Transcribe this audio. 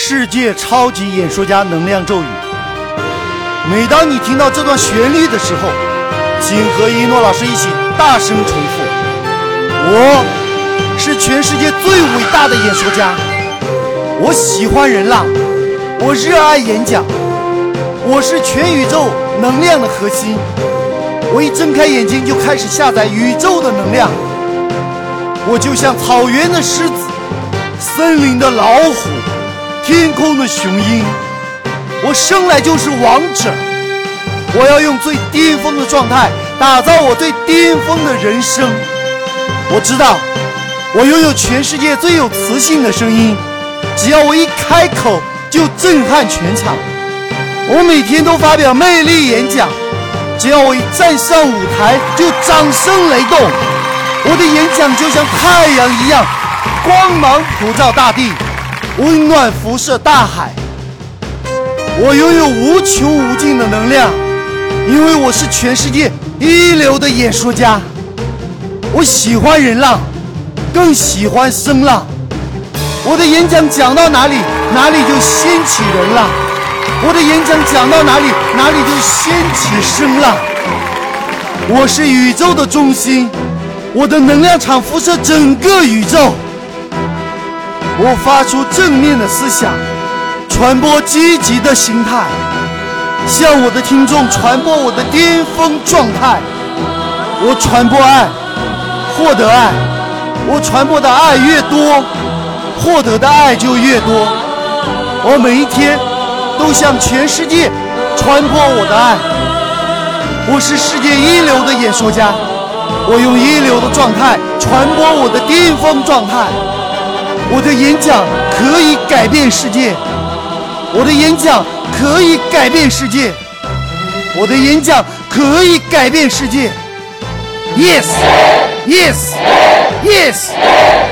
世界超级演说家能量咒语。每当你听到这段旋律的时候，请和一诺老师一起大声重复：“我是全世界最伟大的演说家，我喜欢人浪，我热爱演讲，我是全宇宙能量的核心。我一睁开眼睛就开始下载宇宙的能量，我就像草原的狮子，森林的老虎。”天空的雄鹰，我生来就是王者。我要用最巅峰的状态打造我最巅峰的人生。我知道，我拥有全世界最有磁性的声音，只要我一开口就震撼全场。我每天都发表魅力演讲，只要我一站上舞台就掌声雷动。我的演讲就像太阳一样，光芒普照大地。温暖辐射大海，我拥有无穷无尽的能量，因为我是全世界一流的演说家。我喜欢人浪，更喜欢声浪。我的演讲讲到哪里，哪里就掀起人浪；我的演讲讲到哪里，哪里就掀起声浪。我是宇宙的中心，我的能量场辐射整个宇宙。我发出正面的思想，传播积极的心态，向我的听众传播我的巅峰状态。我传播爱，获得爱。我传播的爱越多，获得的爱就越多。我每一天都向全世界传播我的爱。我是世界一流的演说家，我用一流的状态传播我的巅峰状态。我的演讲可以改变世界，我的演讲可以改变世界，我的演讲可以改变世界。Yes, yes, yes.